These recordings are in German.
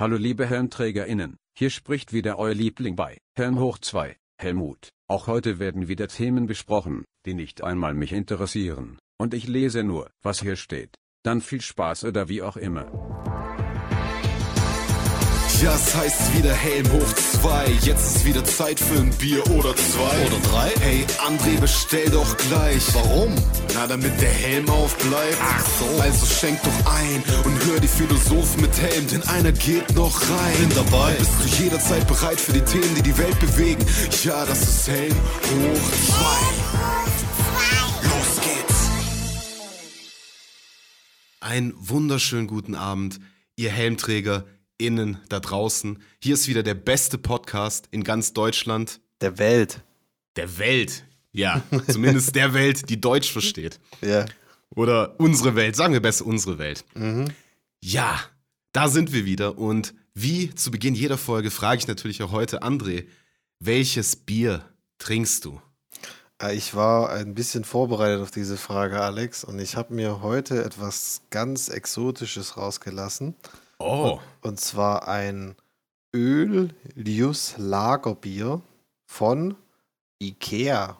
Hallo liebe HelmträgerInnen, hier spricht wieder euer Liebling bei Helm hoch 2, Helmut. Auch heute werden wieder Themen besprochen, die nicht einmal mich interessieren, und ich lese nur, was hier steht. Dann viel Spaß oder wie auch immer. Ja, es heißt wieder Helm hoch 2. Jetzt ist wieder Zeit für ein Bier oder zwei. Oder drei? Hey, André, bestell doch gleich. Warum? Na, damit der Helm aufbleibt. Ach so. Also schenk doch ein und hör die Philosophen mit Helm, denn einer geht noch rein. Bin dabei. Bist du jederzeit bereit für die Themen, die die Welt bewegen? Ja, das ist Helm hoch 2. Los geht's. Einen wunderschönen guten Abend, ihr Helmträger innen da draußen. Hier ist wieder der beste Podcast in ganz Deutschland. Der Welt. Der Welt. Ja, zumindest der Welt, die Deutsch versteht. Ja. Oder unsere Welt, sagen wir besser unsere Welt. Ja, da sind wir wieder. Und wie zu Beginn jeder Folge frage ich natürlich auch heute André, welches Bier trinkst du? Äh, Ich war ein bisschen vorbereitet auf diese Frage, Alex, und ich habe mir heute etwas ganz Exotisches rausgelassen. Oh, Und zwar ein Öl-Lius Lagerbier von Ikea.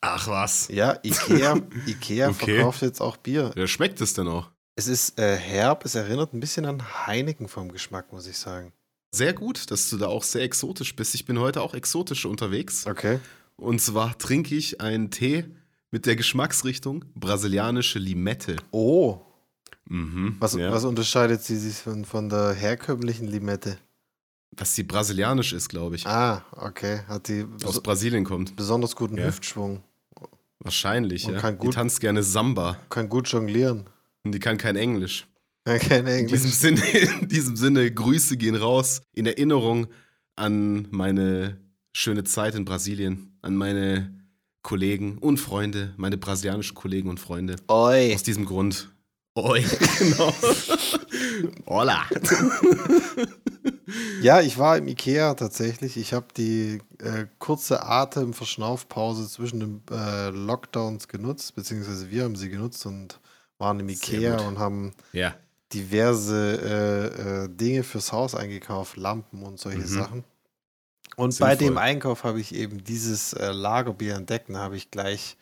ach was. Ja, Ikea, Ikea Okay. verkauft jetzt auch Bier. Ja, schmeckt es denn auch? Es ist äh, herb, es erinnert ein bisschen an Heineken vom Geschmack, muss ich sagen. Sehr gut, dass du da auch sehr exotisch bist. Ich bin heute auch exotisch unterwegs. Okay. Und zwar trinke ich einen Tee mit der Geschmacksrichtung brasilianische Limette. Oh, Mhm, was, ja. was unterscheidet sie sich von, von der herkömmlichen Limette? Was die brasilianisch ist, glaube ich. Ah, okay. Hat die Aus Brasilien kommt. besonders guten Ja. Hüftschwung. Wahrscheinlich, Und ja. kann Die gut- tanzt gerne Samba Kann gut jonglieren. und die kann kein Englisch. Ja, kein In diesem, Englisch. Sinne, in diesem Sinne, Grüße gehen raus in Erinnerung an meine schöne Zeit in Brasilien, an meine Kollegen und Freunde, meine brasilianischen Kollegen und Freunde. Oi. Aus diesem Grund. Oi, genau. Hola. Ja, ich war im Ikea tatsächlich. Ich habe die äh, kurze Atem-Verschnaufpause zwischen den äh, Lockdowns genutzt, beziehungsweise wir haben sie genutzt und waren im Ikea und haben Ja. diverse äh, äh, Dinge fürs Haus eingekauft, Lampen und solche Mhm. Sachen. Und bei Sinnvoll. dem Einkauf habe ich eben dieses äh, Lagerbier entdeckt und habe ich gleich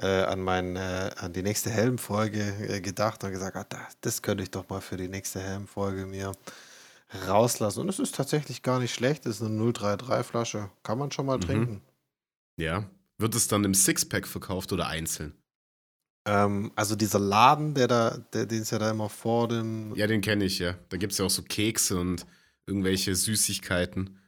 äh, an, mein, äh, an die nächste Helmfolge äh, gedacht und gesagt, ah, da, das könnte ich doch mal für die nächste Helmfolge mir rauslassen. Und es ist tatsächlich gar nicht schlecht. Es ist eine 033-Flasche. Kann man schon mal Mhm. trinken. Ja. Wird es dann im Sixpack verkauft oder einzeln? Ähm, also dieser Laden, der da, der, den es ja da immer vor dem Ja, den kenne ich, ja. Da gibt es ja auch so Kekse und irgendwelche Süßigkeiten.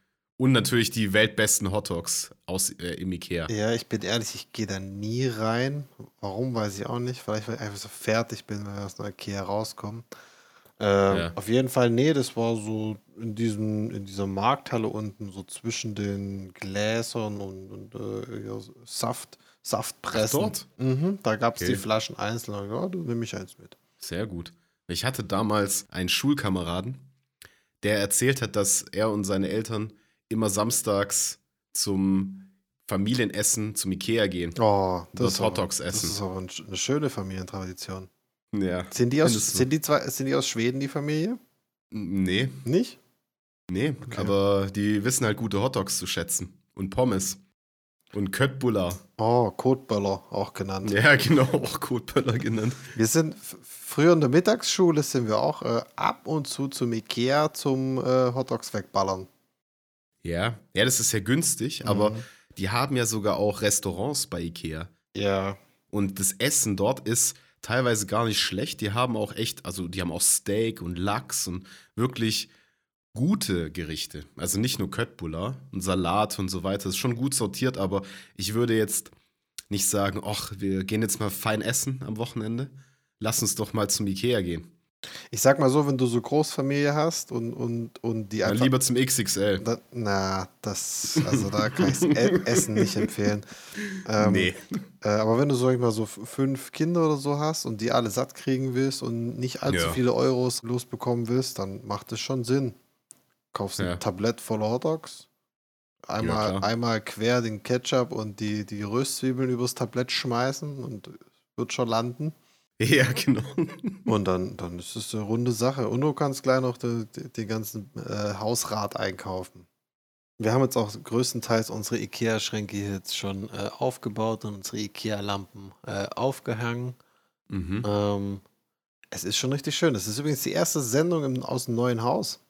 Und natürlich die weltbesten Hotdogs aus äh, im Ikea. Ja, ich bin ehrlich, ich gehe da nie rein. Warum, weiß ich auch nicht. Vielleicht, weil ich einfach so fertig bin, wenn wir aus einer Ikea rauskommen. Ähm, Ja. Auf jeden Fall, nee, das war so in, diesem, in dieser Markthalle unten, so zwischen den Gläsern und, und äh, ja, Saft, Saftpressen. Ach, dort? Mhm, da gab es Okay. die Flaschen einzeln. Ich, Ja, du nimm mich eins mit. Sehr gut. Ich hatte damals einen Schulkameraden, der erzählt hat, dass er und seine Eltern immer samstags zum Familienessen zum Ikea gehen. Oh, Dort ist aber- Hotdogs Das essen. ist aber ein- eine schöne Familientradition. Ja. Sind die, aus, sind, die zwei, sind die aus Schweden, die Familie? Nee, Nicht? nee. Okay. Aber die wissen halt gute Hotdogs zu schätzen. Und Pommes. Und Köttbullar. Oh, Kotböller auch genannt. Ja, genau, auch Kotböller genannt. Wir sind früher in der Mittagsschule sind wir auch äh, ab und zu zum Ikea zum äh, Hotdogs wegballern. Ja, ja, das ist ja günstig, aber Mhm. die haben ja sogar auch Restaurants bei Ikea. Ja. Und das Essen dort ist teilweise gar nicht schlecht. Die haben auch echt, also die haben auch Steak und Lachs und wirklich gute Gerichte. Also nicht nur Köttbullar und Salat und so weiter. Das ist schon gut sortiert, aber ich würde jetzt nicht sagen, ach, wir gehen jetzt mal fein essen am Wochenende. Lass uns doch mal zum Ikea gehen. Ich sag mal so, wenn du so Großfamilie hast und, und, und die einfach. lieber zum XXL. Da, na, das, also da kann ich das Essen nicht empfehlen. Ähm, nee. Äh, aber wenn du, sag ich mal, so fünf Kinder oder so hast und die alle satt kriegen willst und nicht allzu Ja. viele Euros losbekommen willst, dann macht es schon Sinn. Kaufst ein Ja. Tablett voller Hotdogs, einmal, einmal quer den Ketchup und die, die Röstzwiebeln übers Tablett schmeißen und wird schon landen. Ja, genau. Und dann, dann ist es eine runde Sache. Und du kannst gleich noch den, den ganzen äh, Hausrat einkaufen. Wir haben jetzt auch größtenteils unsere IKEA-Schränke jetzt schon äh, aufgebaut und unsere IKEA-Lampen äh, aufgehangen. Mhm. Ähm, es ist schon richtig schön. Es ist übrigens die erste Sendung im, aus dem neuen Haus.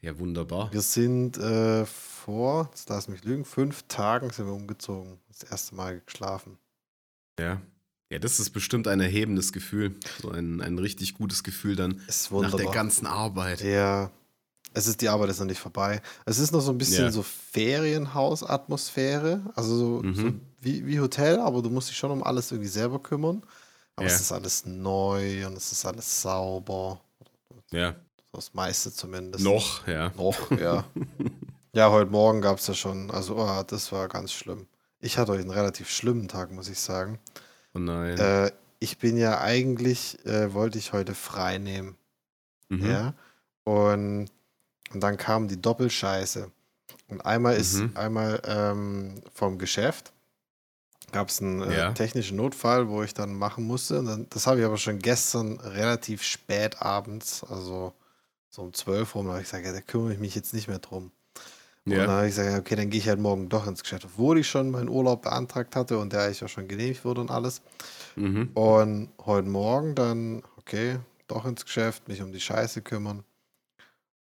Ja, wunderbar. Wir sind äh, vor, jetzt lass mich lügen, fünf Tagen sind wir umgezogen. Das erste Mal geschlafen. Ja. Ja, das ist bestimmt ein erhebendes Gefühl. So ein, ein richtig gutes Gefühl dann Ist nach der ganzen Arbeit. Ja, es ist, die Arbeit ist noch nicht vorbei. Es ist noch so ein bisschen Ja. so Ferienhaus-Atmosphäre. Also so, Mhm. so wie, wie Hotel, aber du musst dich schon um alles irgendwie selber kümmern. Aber Ja. es ist alles neu und es ist alles sauber. Ja, Das meiste zumindest. noch, ja. Noch, ja. ja, heute Morgen gab es ja schon, also oh, das war ganz schlimm. Ich hatte heute einen relativ schlimmen Tag, muss ich sagen. Oh nein. Äh, ich bin ja eigentlich, äh, wollte ich heute frei nehmen. Mhm. Ja. Und, und dann kam die Doppelscheiße. Und einmal ist, Mhm. einmal ähm, vom Geschäft gab es einen äh, Ja. technischen Notfall, wo ich dann machen musste. Und dann, das habe ich aber schon gestern relativ spät abends, also so um 12 rum, da habe ich gesagt, ja, da kümmere ich mich jetzt nicht mehr drum. Und dann Ja. habe ich gesagt, ja, okay, dann gehe ich halt morgen doch ins Geschäft, obwohl ich schon meinen Urlaub beantragt hatte und der eigentlich auch schon genehmigt wurde und alles. Mhm. Und heute Morgen dann, okay, doch ins Geschäft, mich um die Scheiße kümmern.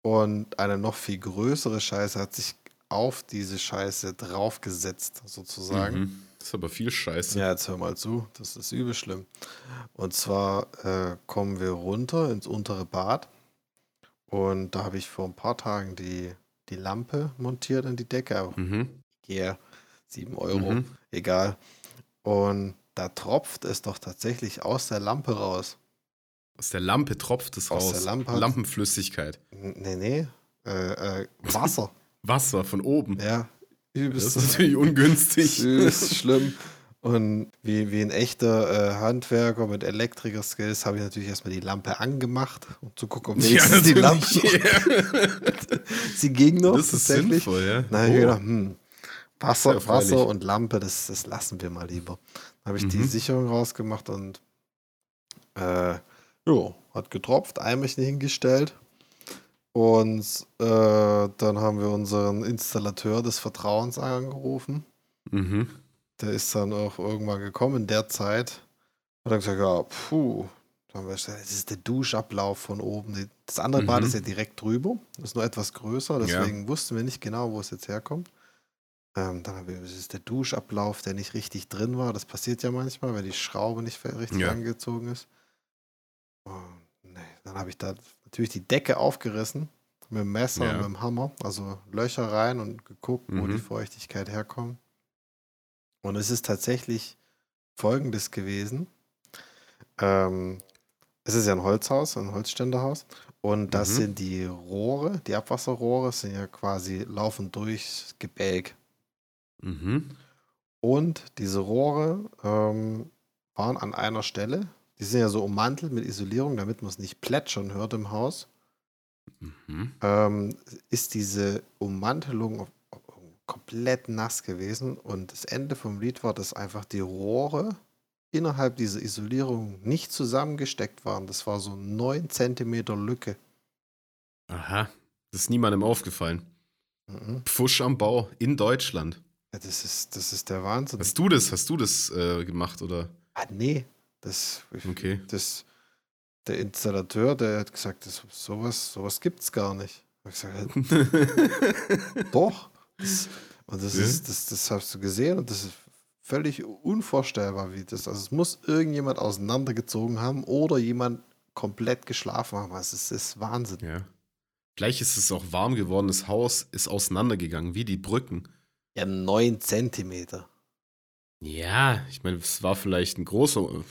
Und eine noch viel größere Scheiße hat sich auf diese Scheiße draufgesetzt, sozusagen. Mhm. Das ist aber viel Scheiße. Ja, jetzt hör mal zu, das ist übel schlimm. Und zwar äh, kommen wir runter ins untere Bad. Und da habe ich vor ein paar Tagen die, die Lampe montiert in die Decke. Mhm. yeah, 7 Euro, Mhm. egal. Und da tropft es doch tatsächlich aus der Lampe raus. Aus der Lampe tropft es Aus raus. der Lampe Lampenflüssigkeit. Nee, nee. Äh, äh, Wasser. Wasser von oben. ja. Das Übelst, ist natürlich ungünstig. übelst schlimm. Und wie, wie ein echter äh, Handwerker mit Elektriker-Skills habe ich natürlich erstmal die Lampe angemacht, um zu gucken, ob wenigstens die Lampe. Ja. Sie ging noch. Das ist sinnvoll, ja. Dann habe ich Oh. gedacht, hm, Wasser, erfreulich. Wasser und Lampe, das, das lassen wir mal lieber. Dann habe ich die Mhm. Sicherung rausgemacht und äh, jo, hat getropft, Eimerchen hingestellt. Und äh, dann haben wir unseren Installateur des Vertrauens angerufen. Mhm. Der ist dann auch irgendwann gekommen in der Zeit. Und dann gesagt, ja, puh. Dann gesagt, das ist der Duschablauf von oben. Das andere Bad Mhm. ist ja direkt drüber. Das ist nur etwas größer, deswegen wussten wir nicht genau, wo es jetzt herkommt. Ähm, dann haben wir, das ist der Duschablauf, der nicht richtig drin war. Das passiert ja manchmal, wenn die Schraube nicht richtig Ja. angezogen ist. Und, nee, dann habe ich da natürlich die Decke aufgerissen mit dem Messer Ja. und mit dem Hammer. Also Löcher rein und geguckt, wo Mhm. die Feuchtigkeit herkommt. Und es ist tatsächlich folgendes gewesen. Ähm, es ist ja ein Holzhaus, ein Holzständerhaus. Und das Mhm. sind die Rohre, die Abwasserrohre sind ja quasi laufen durchs Gebälk. Mhm. Und diese Rohre ähm, waren an einer Stelle, die sind ja so ummantelt mit Isolierung, damit man es nicht plätschern hört im Haus, Mhm. ähm, ist diese Ummantelung auf- komplett nass gewesen. Und das Ende vom Lied war, dass einfach die Rohre innerhalb dieser Isolierung nicht zusammengesteckt waren. Das war so 9 Zentimeter Lücke. Aha. Das ist niemandem aufgefallen. Mhm. Pfusch am Bau in Deutschland. Ja, das, ist, das ist der Wahnsinn. Hast du das? Hast du das äh, gemacht oder? Ah, nee, das, Okay. das, der Installateur, der hat gesagt, das, sowas, sowas gibt es gar nicht. Ich gesagt, doch. Das, und das Ja. ist, das, das hast du gesehen und das ist völlig unvorstellbar, wie das. Also es muss irgendjemand auseinandergezogen haben oder jemand komplett geschlafen haben. Also es ist Wahnsinn. ja. Vielleicht ist es auch warm geworden. Das Haus ist auseinandergegangen, wie die Brücken. Ja, neun Zentimeter. Ja, ich meine, es war vielleicht ein großer äh,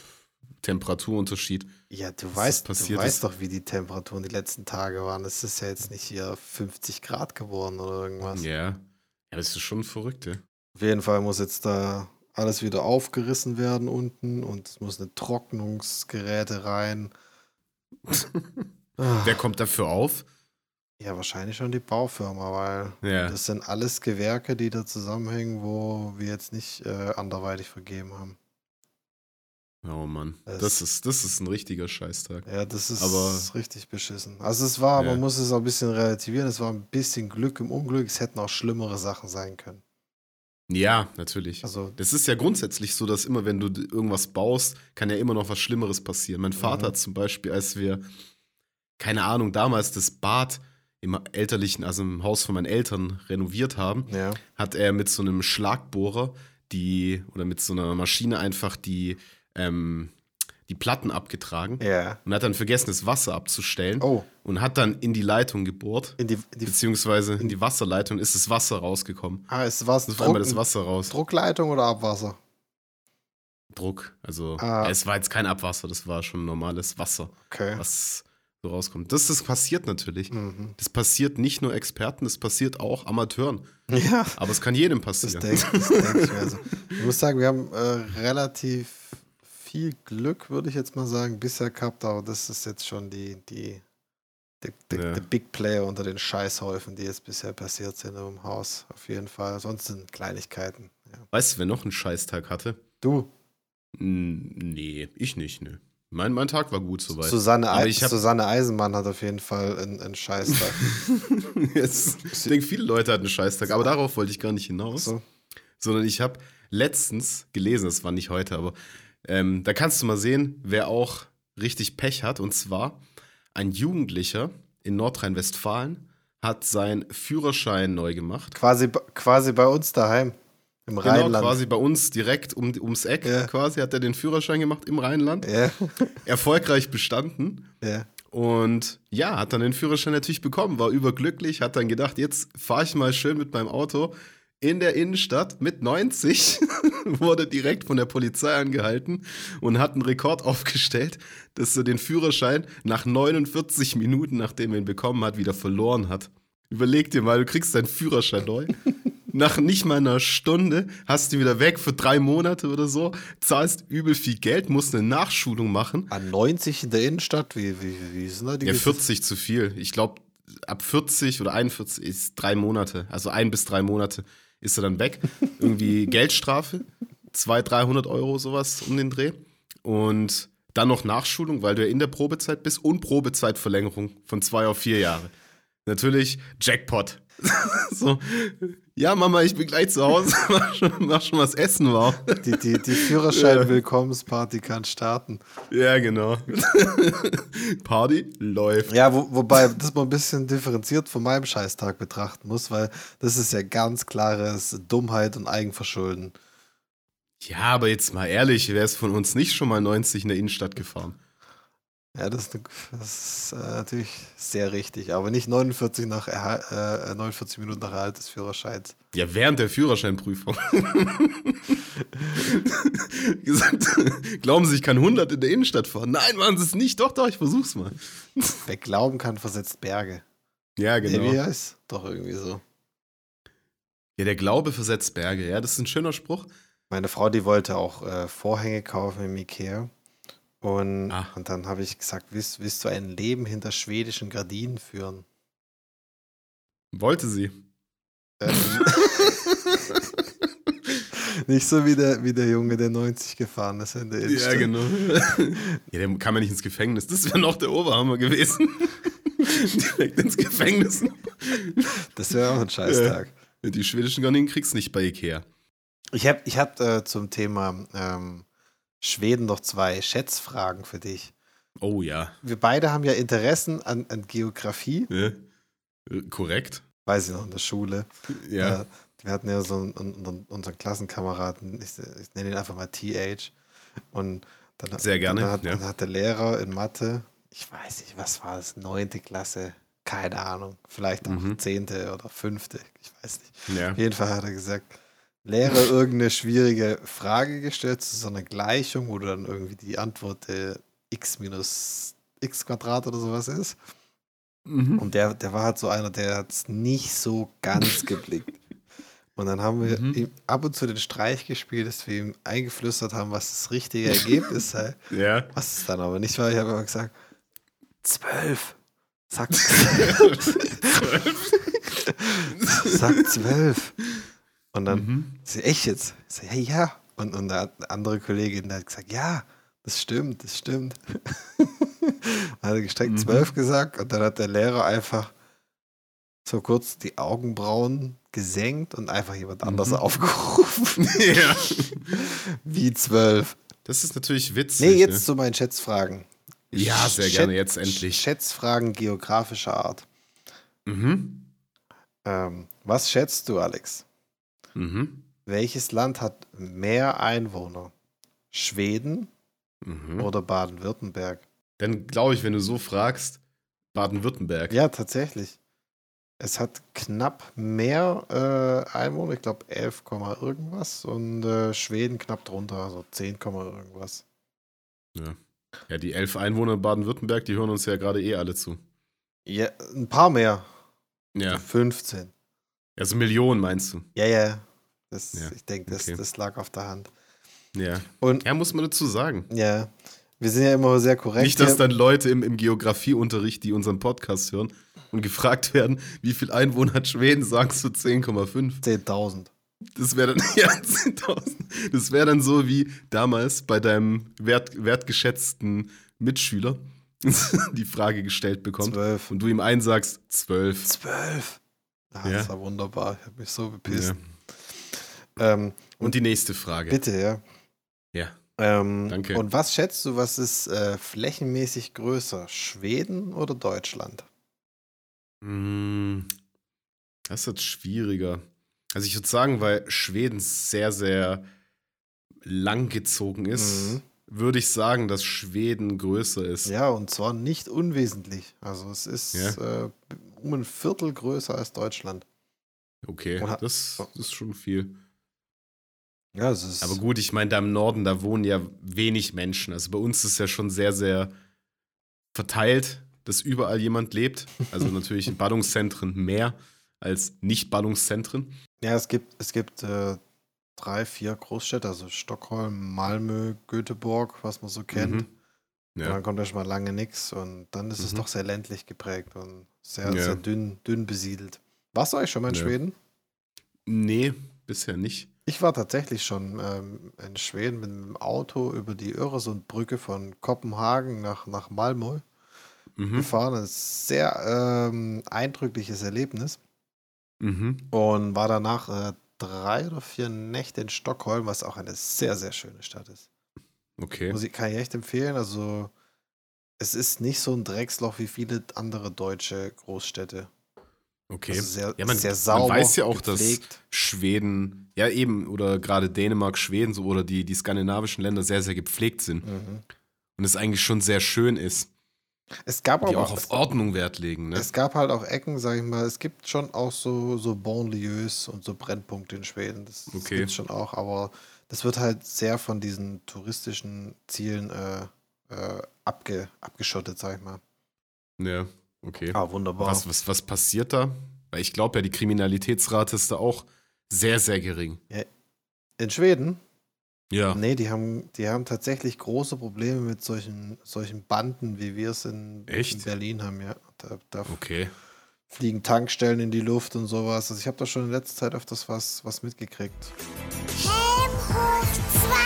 Temperaturunterschied. Ja, du Was weißt, du weißt ist. doch, wie die Temperaturen die letzten Tage waren. Es ist ja jetzt nicht hier 50 Grad geworden oder irgendwas. Ja. Ja, das ist schon verrückt, ja. Auf jeden Fall muss jetzt da alles wieder aufgerissen werden unten und es muss eine Trocknungsgeräte rein. Wer kommt dafür auf? ja, wahrscheinlich schon die Baufirma, weil Ja. das sind alles Gewerke, die da zusammenhängen, wo wir jetzt nicht äh, anderweitig vergeben haben. Oh Mann, Es- das ist, das ist ein richtiger Scheißtag. Ja, das ist Aber- richtig beschissen. Also es war, Ja. man muss es auch ein bisschen relativieren, es war ein bisschen Glück im Unglück, es hätten auch schlimmere Sachen sein können. Ja, natürlich. Also, Das ist ja grundsätzlich so, dass immer, wenn du irgendwas baust, kann ja immer noch was Schlimmeres passieren. Mein Vater Mhm. hat zum Beispiel, als wir, keine Ahnung, damals das Bad im elterlichen, also im Haus von meinen Eltern renoviert haben, ja. hat er mit so einem Schlagbohrer die, oder mit so einer Maschine einfach die, ähm, die Platten abgetragen Ja. und hat dann vergessen, das Wasser abzustellen Oh, und hat dann in die Leitung gebohrt, in die, die beziehungsweise in die Wasserleitung ist das Wasser rausgekommen. ah, Das war einmal das Druck, Wasser raus. Druckleitung oder Abwasser? Druck. Also Ah. es war jetzt kein Abwasser, das war schon normales Wasser, Okay. was so rauskommt. Das, das passiert natürlich. Mhm. Das passiert nicht nur Experten, das passiert auch Amateuren. Ja, Aber es kann jedem das passieren. denke das denk ich. Also, ich muss sagen, wir haben äh, relativ viel Glück, würde ich jetzt mal sagen, bisher gehabt, aber das ist jetzt schon die, die, die, die, Ja. die Big Player unter den Scheißhäufen, die jetzt bisher passiert sind im Haus. Auf jeden Fall. Sonst sind Kleinigkeiten. Ja. Weißt du, wer noch einen Scheißtag hatte? Du, Nee, ich nicht, ne. Mein, mein Tag war gut soweit. Susanne, Aber Ei- ich hab- Susanne Eisenmann hat auf jeden Fall einen, einen Scheißtag. Jetzt, ich denke, viele Leute hatten einen Scheißtag, aber darauf wollte ich gar nicht hinaus. so. sondern ich habe letztens gelesen, das war nicht heute, aber ähm, da kannst du mal sehen, wer auch richtig Pech hat. Und zwar ein Jugendlicher in Nordrhein-Westfalen hat seinen Führerschein neu gemacht. quasi, quasi bei uns daheim. Im Genau, Rheinland. quasi bei uns direkt um, ums Eck Ja. quasi hat er den Führerschein gemacht im Rheinland. Ja, Erfolgreich bestanden. ja. Und ja, hat dann den Führerschein natürlich bekommen, war überglücklich, hat dann gedacht, jetzt fahre ich mal schön mit meinem Auto in der Innenstadt mit 90, wurde direkt von der Polizei angehalten und hat einen Rekord aufgestellt, dass er den Führerschein nach 49 Minuten, nachdem er ihn bekommen hat, wieder verloren hat. Überleg dir mal, du kriegst deinen Führerschein neu. Nach nicht mal einer Stunde hast du ihn wieder weg für drei Monate oder so, zahlst übel viel Geld, musst eine Nachschulung machen. An 90 in der Innenstadt, wie, wie, wie sind da die Ja, Gesetze? 40 zu viel. Ich glaube, ab 40 oder 41 ist drei Monate. Also ein bis drei Monate ist er dann weg. Irgendwie Geldstrafe, 200, 300 Euro sowas um den Dreh. Und dann noch Nachschulung, weil du ja in der Probezeit bist und Probezeitverlängerung von zwei auf vier Jahre. Natürlich Jackpot. so, ja, Mama, ich bin gleich zu Hause. mach, schon, mach schon was essen, wow. Die, die, die Führerschein-Willkommensparty kann starten. Ja, genau. Party läuft. Ja, wo, wobei das man ein bisschen differenziert von meinem Scheißtag betrachten muss, weil das ist ja ganz klares Dummheit und Eigenverschulden. Ja, aber jetzt mal ehrlich, wer ist von uns nicht schon mal 90 in der Innenstadt gefahren? Ja, das das ist äh, natürlich sehr richtig, aber nicht 49, nach Erhal äh, 49 Minuten nach Erhalt des Führerscheins. Ja, während der Führerscheinprüfung. Gesagt, glauben Sie, ich kann 100 in der Innenstadt fahren? Nein, machen Sie es nicht. Doch, doch, ich versuch's mal. Wer glauben kann, versetzt Berge. Ja, Nee, genau. wie heißt? Doch irgendwie so. Ja, der Glaube versetzt Berge. Ja, das ist ein schöner Spruch. Meine Frau, die wollte auch äh, Vorhänge kaufen im Ikea. Und, Ah. und dann habe ich gesagt, willst, willst du ein Leben hinter schwedischen Gardinen führen? Wollte sie. Ähm, nicht so wie der, wie der Junge, der 90 gefahren ist in der Innenstadt. Ja, genau. ja, der kam ja nicht ins Gefängnis. Das wäre noch der Oberhammer gewesen. Direkt ins Gefängnis. Das wäre auch ein Scheißtag. Die schwedischen Gardinen kriegst du nicht bei Ikea. Ich habe ich hab, äh, zum Thema ähm, Schweden noch zwei Schätzfragen für dich. Oh ja. Wir beide haben ja Interessen an, an Geografie, ja. Äh, Korrekt. weiß ich noch, in der Schule. Ja. Äh, wir hatten ja so einen, unseren Klassenkameraden, ich, ich nenne ihn einfach mal TH. Und dann, Sehr gerne, Dann hat, ja. dann hat der Lehrer in Mathe, ich weiß nicht, was war das, neunte Klasse, keine Ahnung, vielleicht auch Mhm. zehnte oder fünfte, ich weiß nicht. ja. Auf jeden Fall hat er gesagt, Lehrer irgendeine schwierige Frage gestellt zu so einer Gleichung, wo dann irgendwie die Antwort äh, x minus x Quadrat oder sowas ist. Mhm. Und der, der war halt so einer, der hat es nicht so ganz geblickt. Und dann haben wir Mhm. ihm ab und zu den Streich gespielt, dass wir ihm eingeflüstert haben, was das richtige Ergebnis sei. Ja. Was es dann aber nicht war. Ich habe immer gesagt, zwölf. Sag, sag zwölf. Und dann, Mhm. ich so, echt jetzt? Ich so, ja, ja. Und, und der andere Kollegin hat gesagt, ja, Das stimmt, das stimmt. er hat gestreckt Mhm. 12 gesagt und dann hat der Lehrer einfach so kurz die Augenbrauen gesenkt und einfach jemand anders Mhm. aufgerufen. ja. Wie 12. Das ist natürlich witzig. Nee, jetzt Ne? zu meinen Schätzfragen. Ja, sehr Schät- gerne, jetzt endlich. Schätzfragen geografischer Art. Mhm. Ähm, was schätzt du, Alex? Mhm. Welches Land hat mehr Einwohner? Schweden Mhm. oder Baden-Württemberg? Dann glaube ich, wenn du so fragst, Baden-Württemberg. Ja, tatsächlich. Es hat knapp mehr äh, Einwohner, ich glaube 11, Komma irgendwas und äh, Schweden knapp drunter, also 10, Komma irgendwas. Ja. ja, die elf Einwohner in Baden-Württemberg, die hören uns ja gerade eh alle zu. Ja, ein paar mehr. Ja, 15. also Millionen meinst du? Ja, ja. Das, Ja, Ich denke, das, okay. das lag auf der Hand. Ja. Und Ja, muss man dazu sagen. ja, wir sind ja immer sehr korrekt. Nicht, dass dann Leute im, im Geografieunterricht, die unseren Podcast hören und gefragt werden, wie viel Einwohner hat Schweden, sagst du 10,5. 10.000. Das wäre dann, ja, 10.000. Das wäre dann so wie damals bei deinem wert, wertgeschätzten Mitschüler die Frage gestellt bekommt 12. und du ihm einsagst, 12. 12. Ah, Ja. Das war wunderbar. Ich habe mich so bepisst. Ja. Ähm, Und die nächste Frage. bitte, ja. Ja. Ähm, Danke. Und was schätzt du, was ist äh, flächenmäßig größer? Schweden oder Deutschland? Mm, Das ist jetzt schwieriger. Also ich würde sagen, weil Schweden sehr, sehr langgezogen ist, Mhm. würde ich sagen, dass Schweden größer ist. Ja, und zwar nicht unwesentlich. Also es ist Ja. äh, um ein Viertel größer als Deutschland. Okay, hat- das, das ist schon viel. Ja, es ist Aber gut, ich meine, da im Norden, da wohnen ja wenig Menschen. Also bei uns ist es ja schon sehr, sehr verteilt, dass überall jemand lebt. Also natürlich in Ballungszentren mehr als Nicht-Ballungszentren. Ja, es gibt, es gibt äh, drei, vier Großstädte, also Stockholm, Malmö, Göteborg, was man so kennt. Mhm. Ja. dann kommt erstmal lange nichts und dann ist es Mhm. doch sehr ländlich geprägt und sehr, Ja. sehr dünn, dünn besiedelt. Warst du eigentlich schon mal in Ja. Schweden? Nee, bisher nicht. Ich war tatsächlich schon ähm, in Schweden mit dem Auto über die Öresundbrücke von Kopenhagen nach, nach Malmö Mhm. gefahren. Ein sehr ähm, eindrückliches Erlebnis. Mhm. Und war danach äh, drei oder vier Nächte in Stockholm, was auch eine sehr, sehr schöne Stadt ist. Okay. Muss ich, kann ich echt empfehlen. Also, es ist nicht so ein Drecksloch wie viele andere deutsche Großstädte. Okay. Also sehr, Ja, man- sehr man sauber, weiß ja auch, dass- gepflegt. Schweden, ja eben, oder gerade Dänemark, Schweden so oder die, die skandinavischen Länder sehr, sehr gepflegt sind. Mhm. Und es eigentlich schon sehr schön ist, Es gab die aber auch auf Ordnung Wert legen. Ne? Es gab halt auch Ecken, sag ich mal, es gibt schon auch so, so Banlieues und so Brennpunkte in Schweden. Das, das Okay. gibt schon auch, aber das wird halt sehr von diesen touristischen Zielen äh, äh, abge, abgeschottet, sag ich mal. Ja, okay. Ah, wunderbar. Was, was, was passiert da? Weil ich glaube ja, die Kriminalitätsrate ist da auch sehr, sehr gering. In Schweden? Ja. Nee, die haben, die haben tatsächlich große Probleme mit solchen, solchen Banden, wie wir es in, Echt? in Berlin haben, ja. Da, da Okay. fliegen Tankstellen in die Luft und sowas. Also ich habe da schon in letzter Zeit öfters was, was mitgekriegt. Helm hoch 2.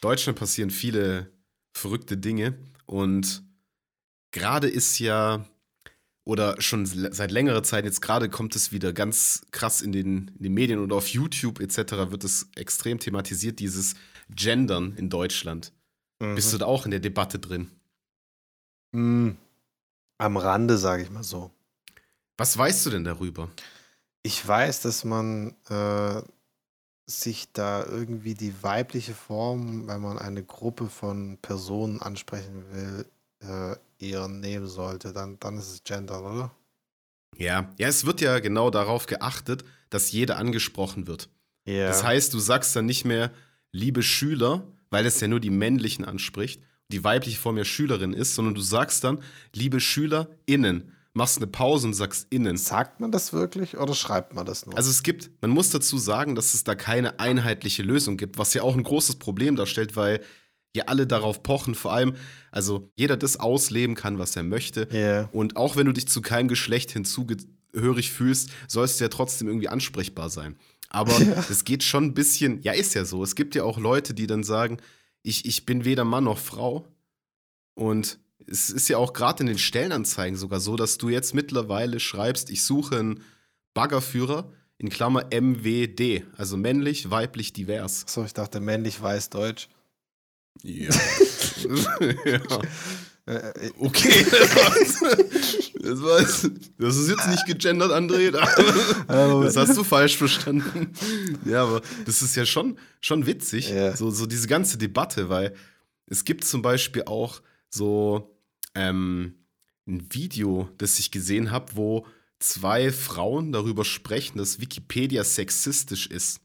Deutschland passieren viele verrückte Dinge und gerade ist ja, oder schon seit längerer Zeit, jetzt gerade kommt es wieder ganz krass in den, in den Medien und auf YouTube etc. wird es extrem thematisiert, dieses Gendern in Deutschland. Bist du da auch in der Debatte drin? Mm, am Rande, sage ich mal so. Was weißt du denn darüber? Ich weiß, dass man äh, sich da irgendwie die weibliche Form, wenn man eine Gruppe von Personen ansprechen will, äh, eher nehmen sollte. Dann, dann ist es Gender, oder? Ja, ja, es wird ja genau darauf geachtet, dass jeder angesprochen wird. Ja. Das heißt, du sagst dann nicht mehr, liebe Schüler, weil es ja nur die männlichen anspricht, die weibliche Form ja Schülerin ist, sondern du sagst dann, liebe SchülerInnen, machst eine Pause und sagst innen. Sagt man das wirklich oder schreibt man das nur? Also es gibt, man muss dazu sagen, dass es da keine einheitliche Lösung gibt, was ja auch ein großes Problem darstellt, weil ja alle darauf pochen, vor allem, also jeder das ausleben kann, was er möchte. Ja. Und auch wenn du dich zu keinem Geschlecht hinzugehörig fühlst, sollst du ja trotzdem irgendwie ansprechbar sein. Aber es geht schon ein bisschen, ja, ist ja so. Es gibt ja auch Leute, die dann sagen, ich, ich bin weder Mann noch Frau. Und es ist ja auch gerade in den Stellenanzeigen sogar so, dass du jetzt mittlerweile schreibst, ich suche einen Baggerführer in Klammer MWD, also männlich, weiblich, divers. So, ich dachte männlich, weiß, deutsch. Ja. ja. Äh, äh, Okay, das war's. Das, war's. das ist jetzt nicht gegendert, André. Das hast du falsch verstanden. Ja, aber das ist ja schon, schon witzig, Ja. so, so diese ganze Debatte, weil es gibt zum Beispiel auch so ähm, ein Video, das ich gesehen habe, wo zwei Frauen darüber sprechen, dass Wikipedia sexistisch ist.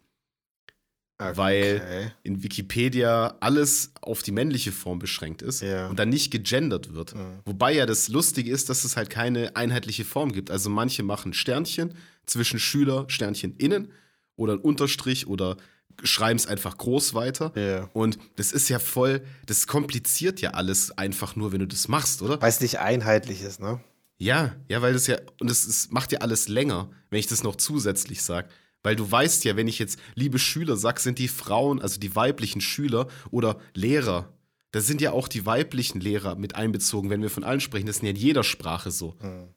Weil okay. in Wikipedia alles auf die männliche Form beschränkt ist Ja. und dann nicht gegendert wird. Mhm. Wobei ja das Lustige ist, dass es halt keine einheitliche Form gibt. Also manche machen Sternchen zwischen Schüler, Sternchen innen oder ein Unterstrich oder schreiben es einfach groß weiter. Ja. Und das ist ja voll, das kompliziert ja alles einfach nur, wenn du das machst, oder? Weil es nicht einheitlich ist, ne? Ja, ja, weil das ja, und es macht ja alles länger, wenn ich das noch zusätzlich sage. Weil du weißt ja, wenn ich jetzt liebe Schüler sag, sind die Frauen, also die weiblichen Schüler oder Lehrer. Da sind ja auch die weiblichen Lehrer mit einbezogen, wenn wir von allen sprechen. Das ist ja in jeder Sprache so. Hm.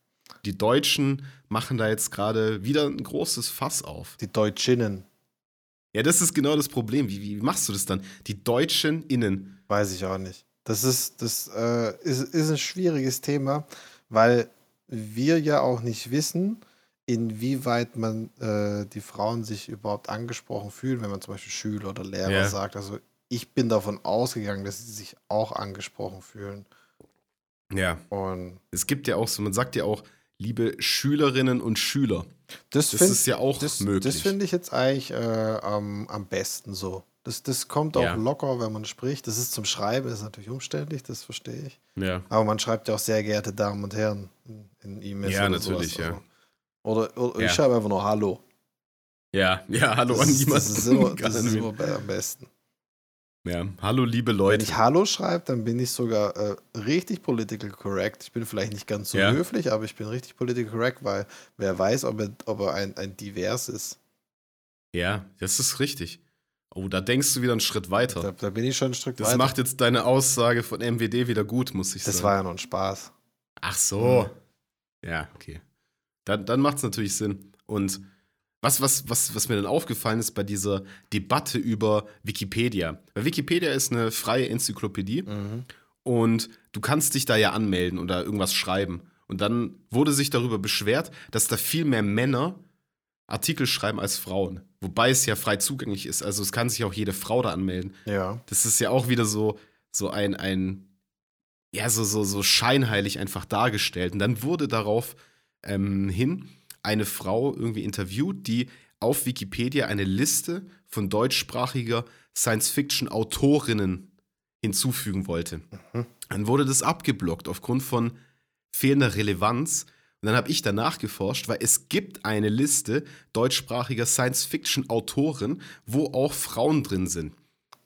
Die Deutschen machen da jetzt gerade wieder ein großes Fass auf. Die Deutschinnen, Ja, das ist genau das Problem. Wie, wie machst du das dann? Die Deutschen innen. weiß ich auch nicht. Das ist, das äh, ist, ist ein schwieriges Thema, weil wir ja auch nicht wissen, inwieweit man äh, die Frauen sich überhaupt angesprochen fühlen, wenn man zum Beispiel Schüler oder Lehrer Ja. sagt. Also ich bin davon ausgegangen, dass sie sich auch angesprochen fühlen. Ja. Und Es gibt ja auch so, man sagt ja auch, liebe Schülerinnen und Schüler. das, Das find- ist ja auch das, möglich. Das finde ich jetzt eigentlich äh, am, am besten so. Das, das kommt auch Ja. locker, wenn man spricht. Das ist zum Schreiben, ist natürlich umständlich, das verstehe ich. Ja. Aber man schreibt ja auch sehr geehrte Damen und Herren in, E-Mails. Ja, oder natürlich, sowas. ja. Also, oder oder Ja. ich schreibe einfach nur Hallo. Ja, ja, hallo das an niemanden. das ist immer, das ist immer am besten. Ja, hallo liebe Wenn Leute. ich Hallo schreibe, dann bin ich sogar äh, richtig political correct. Ich bin vielleicht nicht ganz so Ja. höflich, aber ich bin richtig political correct, weil wer weiß, ob er, ob er ein, ein divers ist. Ja, das ist richtig. Oh, da denkst du wieder einen Schritt weiter. Da, da bin ich schon ein Stück das weiter. macht jetzt deine Aussage von MWD wieder gut, muss ich das sagen. war ja noch ein Spaß. Ach so. Ja, okay. Dann, dann macht es natürlich Sinn. Und was, was, was, was mir dann aufgefallen ist bei dieser Debatte über Wikipedia. Weil Wikipedia ist eine freie Enzyklopädie Mhm. und du kannst dich da ja anmelden oder irgendwas schreiben. Und dann wurde sich darüber beschwert, dass da viel mehr Männer Artikel schreiben als Frauen. Wobei es ja frei zugänglich ist. Also es kann sich auch jede Frau da anmelden. Ja. Das ist ja auch wieder so, so ein, ein, ja, so, so, so scheinheilig einfach dargestellt. Und dann wurde darauf ähm, hin eine Frau irgendwie interviewt, die auf Wikipedia eine Liste von deutschsprachiger Science-Fiction-Autorinnen hinzufügen wollte. Mhm. Dann wurde das abgeblockt aufgrund von fehlender Relevanz. Und dann habe ich danach geforscht, weil es gibt eine Liste deutschsprachiger Science-Fiction-Autoren, wo auch Frauen drin sind.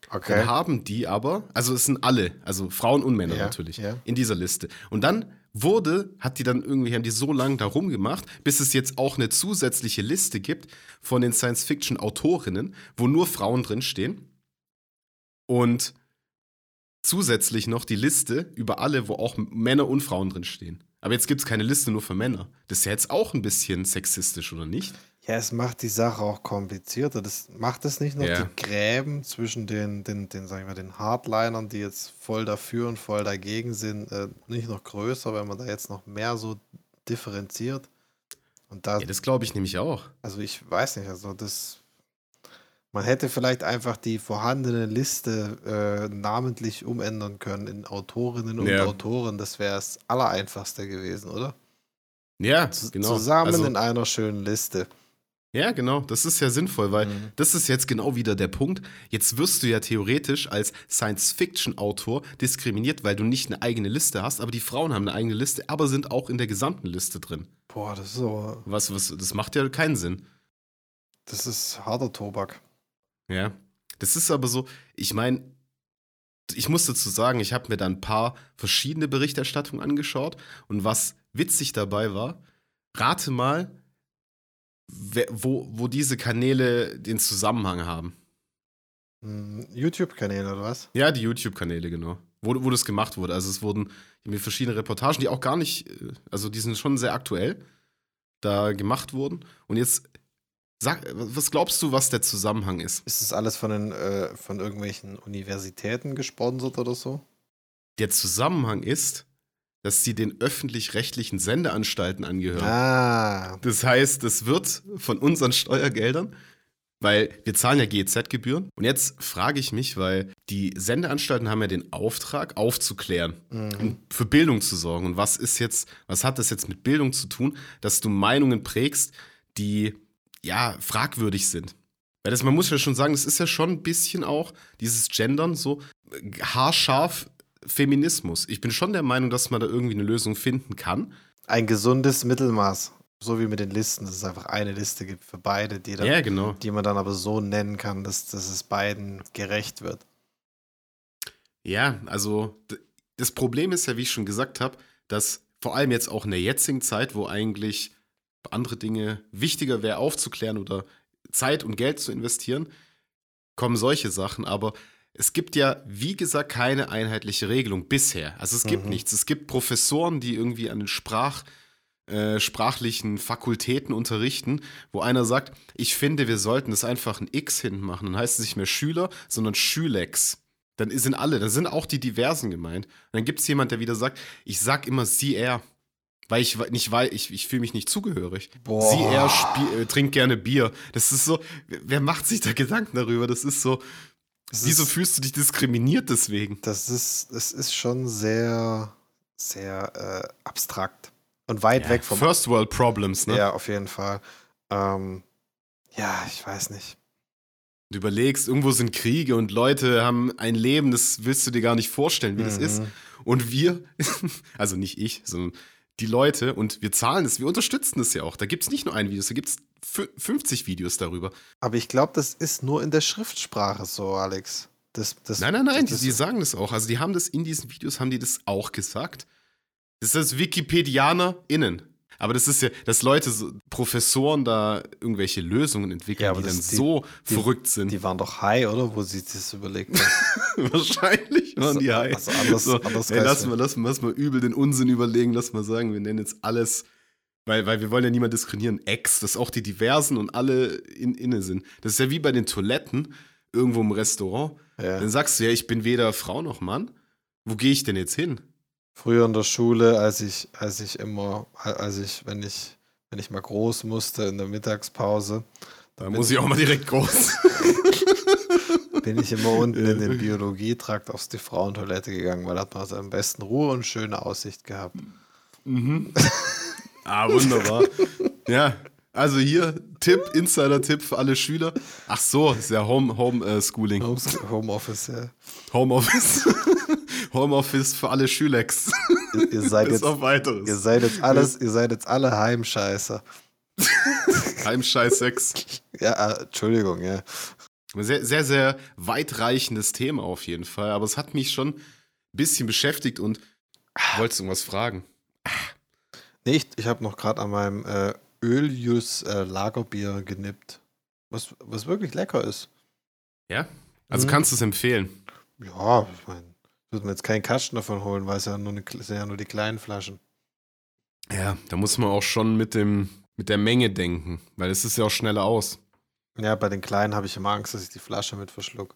Okay. Dann haben die aber, also es sind alle, also Frauen und Männer Ja, natürlich, ja. in dieser Liste. Und dann wurde, hat die dann irgendwie, haben die so lange da rumgemacht, bis es jetzt auch eine zusätzliche Liste gibt von den Science-Fiction-Autorinnen, wo nur Frauen drinstehen. Und zusätzlich noch die Liste über alle, wo auch Männer und Frauen drinstehen. Aber jetzt gibt es keine Liste nur für Männer. Das ist ja jetzt auch ein bisschen sexistisch, oder nicht? Ja, es macht die Sache auch komplizierter. Das macht es nicht noch Ja. die Gräben zwischen den, den, den, sagen wir, den Hardlinern, die jetzt voll dafür und voll dagegen sind, äh, nicht noch größer, wenn man da jetzt noch mehr so differenziert. Und da, Ja, das glaube ich nämlich auch. also ich weiß nicht, also das, man hätte vielleicht einfach die vorhandene Liste äh, namentlich umändern können in Autorinnen und Ja. Autoren. Das wäre das Allereinfachste gewesen, oder? Ja, Z genau. Zusammen Also- in einer schönen Liste. Ja, genau. Das ist ja sinnvoll, weil Mhm. das ist jetzt genau wieder der Punkt. Jetzt wirst du ja theoretisch als Science-Fiction-Autor diskriminiert, weil du nicht eine eigene Liste hast, aber die Frauen haben eine eigene Liste, aber sind auch in der gesamten Liste drin. Boah, das ist so, Was, was, das macht ja keinen Sinn. das ist harter Tobak. Ja. Das ist aber so, ich meine, ich muss dazu sagen, ich habe mir da ein paar verschiedene Berichterstattungen angeschaut und was witzig dabei war, rate mal, wo, wo diese Kanäle den Zusammenhang haben. Hm, YouTube-Kanäle oder was? Ja, die YouTube-Kanäle, genau. Wo, wo das gemacht wurde. Also es wurden mir verschiedene Reportagen, die auch gar nicht, äh, also die sind schon sehr aktuell, da gemacht wurden. Und jetzt sag, was glaubst du, was der Zusammenhang ist? Ist das alles von, den, äh, von irgendwelchen Universitäten gesponsert oder so? Der Zusammenhang ist, dass sie den öffentlich-rechtlichen Sendeanstalten angehören. Ah, Das heißt, das wird von unseren Steuergeldern, weil wir zahlen ja GEZ-Gebühren. Und jetzt frage ich mich, weil die Sendeanstalten haben ja den Auftrag, aufzuklären und für Bildung zu sorgen. Und was ist jetzt, was hat das jetzt mit Bildung zu tun, dass du Meinungen prägst, die ja fragwürdig sind? Weil das, man muss ja schon sagen, das ist ja schon ein bisschen auch dieses Gendern so haarscharf Feminismus. Ich bin schon der Meinung, dass man da irgendwie eine Lösung finden kann. ein gesundes Mittelmaß. So wie mit den Listen, dass es einfach eine Liste gibt für beide, die, dann, Ja, genau. die man dann aber so nennen kann, dass, dass es beiden gerecht wird. Ja, also das Problem ist ja, wie ich schon gesagt habe, dass vor allem jetzt auch in der jetzigen Zeit, wo eigentlich andere Dinge wichtiger wäre aufzuklären oder Zeit und Geld zu investieren, kommen solche Sachen. Aber es gibt ja, wie gesagt, keine einheitliche Regelung bisher. Also es gibt Mhm. nichts. Es gibt Professoren, die irgendwie an den Sprach, äh, sprachlichen Fakultäten unterrichten, wo einer sagt, ich finde, wir sollten das einfach ein X hinten machen. Dann heißt es nicht mehr Schüler, sondern Schülex. Dann sind alle, dann sind auch die Diversen gemeint. Und dann gibt es jemand, der wieder sagt, ich sag immer sie, er. Weil ich nicht weil ich, ich fühle mich nicht zugehörig. Boah. Sie, er äh, trinkt gerne Bier. Das ist so, wer macht sich da Gedanken darüber? Das ist so, Das wieso ist, fühlst du dich diskriminiert deswegen? das ist, das ist schon sehr, sehr äh, abstrakt. Und weit weg vom. First World Problems, ne? Ja, auf jeden Fall. Ähm, ja, ich weiß nicht. Du überlegst, irgendwo sind Kriege und Leute haben ein Leben, das willst du dir gar nicht vorstellen, wie das ist. Mhm. Und wir, also nicht ich, sondern die Leute, und wir zahlen es, wir unterstützen es ja auch. Da gibt es nicht nur ein Video, da gibt es 50 Videos darüber. Aber ich glaube, das ist nur in der Schriftsprache so, Alex. Das, das, Nein, nein, nein, die, das, die sagen das auch. Also die haben das in diesen Videos, haben die das auch gesagt. Das ist das WikipedianerInnen. Aber das ist ja, dass Leute, so, Professoren da irgendwelche Lösungen entwickeln, Ja, die dann die- so die- verrückt sind. Die waren doch high, oder? Wo sie das überlegt haben. Wahrscheinlich waren die high. Also anders- so, anders ey, lass mal, lass mal, lass mal übel den Unsinn überlegen, lass mal sagen, wir nennen jetzt alles, weil, weil wir wollen ja niemand diskriminieren, Ex, dass auch die Diversen und alle in, inne sind. Das ist ja wie bei den Toiletten irgendwo im Restaurant. Ja. Dann sagst du ja, ich bin weder Frau noch Mann. Wo gehe ich denn jetzt hin? Früher in der Schule, als ich, als ich immer, als ich, wenn ich, wenn ich mal groß musste in der Mittagspause, Da muss ich auch mal direkt groß. bin ich immer unten in den Biologietrakt auf die Frauentoilette gegangen, weil da hat man also am besten Ruhe und schöne Aussicht gehabt. ah, wunderbar. ja, also hier, Tipp, Insider-Tipp für alle Schüler. Ach so, ist ja Home, Home äh, Schooling. Homeoffice, ja. Homeoffice. Homeoffice für alle Schülex. Ihr, ihr seid jetzt, auf weiteres. ihr seid jetzt alles, ihr seid jetzt alle Heimscheißer. Heimscheiß 6. Ja, äh, Entschuldigung, ja. Sehr, sehr, sehr weitreichendes Thema auf jeden Fall. Aber es hat mich schon ein bisschen beschäftigt und wolltest du irgendwas fragen? Nee, ich, ich habe noch gerade an meinem äh, Öljus äh, Lagerbier genippt. Was, was wirklich lecker ist. Ja? Also Mhm. kannst du es empfehlen? Ja, ich meine, würde mir jetzt keinen Kasten davon holen, weil es ja nur, eine, sind ja nur die kleinen Flaschen. Ja, da muss man auch schon mit, dem, mit der Menge denken, weil es ist ja auch schneller aus. Ja, bei den kleinen habe ich immer Angst, dass ich die Flasche mit verschluck.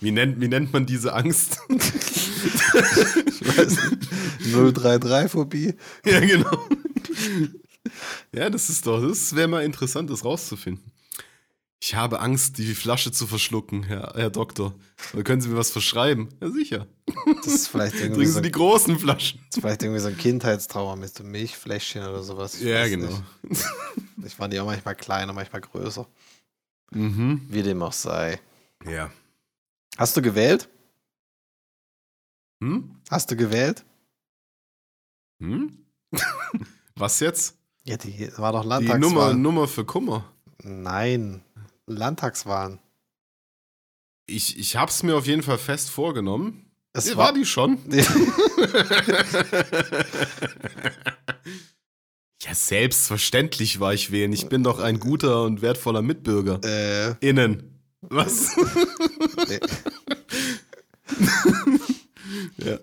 Wie nennt, wie nennt man diese Angst? Ich weiß nicht. 033-Phobie. ja, genau. Ja, das ist doch, das wäre mal interessant, das rauszufinden. Ich habe Angst, die Flasche zu verschlucken, Herr, Herr Doktor. Oder können Sie mir was verschreiben? Ja, sicher. Das ist vielleicht irgendwie, Trinken so, Sie die großen Flaschen. das ist vielleicht irgendwie so ein Kindheitstrauer mit so Milchfläschchen oder sowas. Ich Ja, genau. Nicht. Ich fand die auch manchmal kleiner, manchmal größer. Mhm. Wie dem auch sei. Ja. Hast du gewählt? Hm? Hast du gewählt? Hm? Was jetzt? Ja, die war doch Die Landtagswahl. Nummer, Nummer für Kummer. Nein, Landtagswahlen. Ich, ich hab's mir auf jeden Fall fest vorgenommen. Es Ja, war, war die schon? Ja, selbstverständlich war ich wählen. Ich bin doch ein guter und wertvoller Mitbürger. Äh, Innen. Was? nee. ja.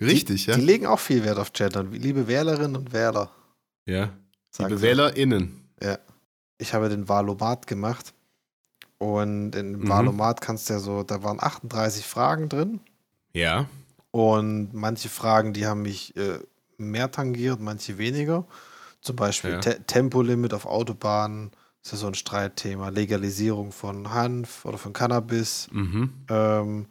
Richtig, ja? Die legen auch viel Wert auf Gender. Liebe Wählerinnen und Wähler. Ja. Liebe sie. WählerInnen. Ja. Ich habe den Valomat gemacht. Und in dem Mhm. Valomat kannst du ja so, da waren 38 Fragen drin. Ja. Und manche Fragen, die haben mich äh, mehr tangiert, manche weniger. Zum Beispiel Ja. Te Tempolimit auf Autobahnen. Das ist ja so ein Streitthema. Legalisierung von Hanf oder von Cannabis. Mhm. Ähm,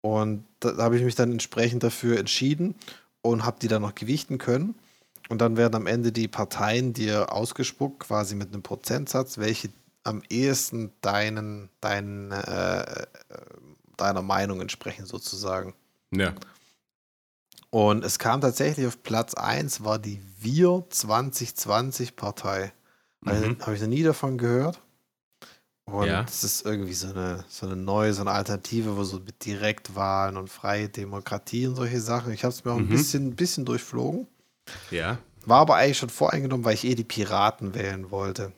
und da, da habe ich mich dann entsprechend dafür entschieden und habe die dann noch gewichten können. Und dann werden am Ende die Parteien dir ausgespuckt, quasi mit einem Prozentsatz, welche am ehesten deinen, deinen, äh, äh, deiner Meinung entsprechen, sozusagen. Ja. Und es kam tatsächlich auf Platz 1, war die Wir 2020 Partei. Also, Mhm. Habe ich noch nie davon gehört. Und Ja. das ist irgendwie so eine, so eine neue, so eine Alternative, wo so mit Direktwahlen und freie Demokratie und solche Sachen. Ich habe es mir auch ein Mhm. bisschen, bisschen durchflogen. Ja. War aber eigentlich schon voreingenommen, weil ich eh die Piraten wählen wollte.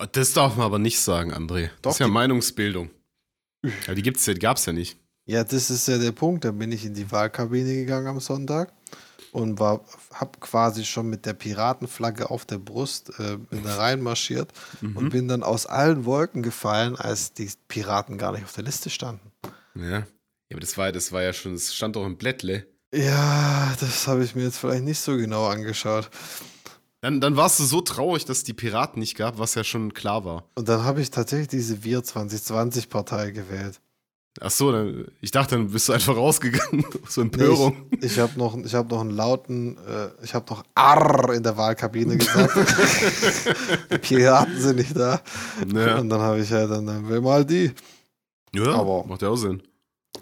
Oh, Das darf man aber nicht sagen, André. Doch, das ist ja die- Meinungsbildung. Aber die gibt's ja, gab's ja nicht. Ja, das ist ja der Punkt. Da bin ich in die Wahlkabine gegangen am Sonntag und war, hab quasi schon mit der Piratenflagge auf der Brust äh, bin da reinmarschiert Mhm. und bin dann aus allen Wolken gefallen, als die Piraten gar nicht auf der Liste standen. Ja. ja aber das war, das war ja schon, es stand doch im Blättle. Ja, das habe ich mir jetzt vielleicht nicht so genau angeschaut. Dann, dann warst du so traurig, dass es die Piraten nicht gab, was ja schon klar war. Und dann habe ich tatsächlich diese Wir 2020 Partei gewählt. Ach so, dann, ich dachte, dann bist du einfach rausgegangen. so Nee, Empörung. ich ich habe noch, ich hab noch einen lauten, äh, ich habe noch Arr in der Wahlkabine gesagt. die Piraten sind nicht da. Ja. Und dann habe ich ja dann, dann will mal die. ja, aber- macht ja auch Sinn.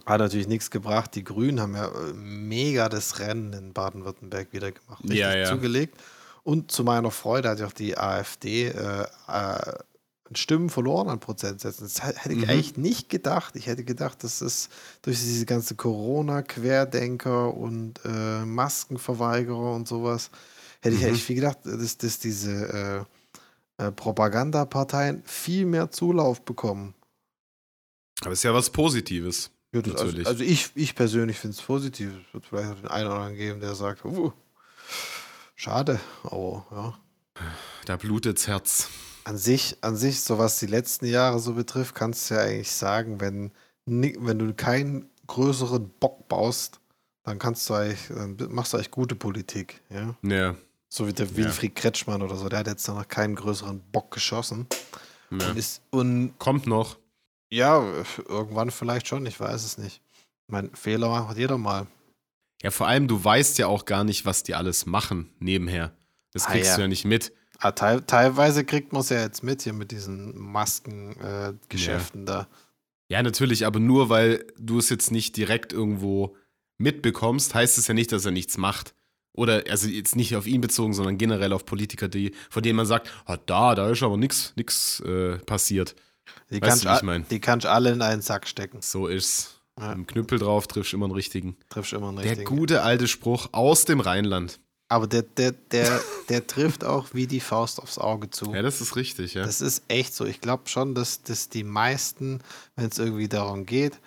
Hat natürlich nichts gebracht. Die Grünen haben ja äh, mega das Rennen in Baden-Württemberg wieder gemacht. Richtig Ja, ja. zugelegt. Und zu meiner Freude hat ja auch die AfD äh, äh, Stimmen verloren an Prozentsätzen. Das hätte ich Mhm. eigentlich nicht gedacht. Ich hätte gedacht, dass es durch diese ganze Corona-Querdenker und äh, Maskenverweigerer und sowas, hätte ich Mhm. eigentlich viel gedacht, dass, dass diese äh, äh, Propagandaparteien viel mehr Zulauf bekommen. Aber es ist ja was Positives. Ja, also, Natürlich. also ich, ich persönlich finde es positiv. Es wird vielleicht auch den einen oder anderen geben, der sagt, uh, schade, aber ja. Da blutet's Herz. An sich, an sich, so was die letzten Jahre so betrifft, kannst du ja eigentlich sagen, wenn, wenn du keinen größeren Bock baust, dann kannst du eigentlich, dann machst du eigentlich gute Politik, ja. Ja. So wie der Wilfried Kretschmann oder so, der hat jetzt noch keinen größeren Bock geschossen. ja. Und, ist, und Kommt noch. Ja, irgendwann vielleicht schon, ich weiß es nicht. Mein Fehler macht jeder mal. Ja, vor allem, du weißt ja auch gar nicht, was die alles machen nebenher. Das Ah, kriegst ja. du ja nicht mit. Ah, teil, teilweise kriegt man es ja jetzt mit hier mit diesen Maskengeschäften äh, Geschäften da. Ja, natürlich, aber nur weil du es jetzt nicht direkt irgendwo mitbekommst, heißt es ja nicht, dass er nichts macht. Oder, also jetzt nicht auf ihn bezogen, sondern generell auf Politiker, die, von denen man sagt, ah, da, da ist aber nichts äh, passiert. Die Weißt kannst du, ich mein? die kannst alle in einen Sack stecken. So ist's. Ja. Mit dem Knüppel drauf triffst immer einen richtigen. Triffst immer einen Der richtigen. gute alte Spruch aus dem Rheinland. Aber der, der, der, der trifft auch wie die Faust aufs Auge zu. Ja, das ist richtig, ja. Das ist echt so. Ich glaube schon, dass, dass die meisten, wenn es irgendwie darum geht,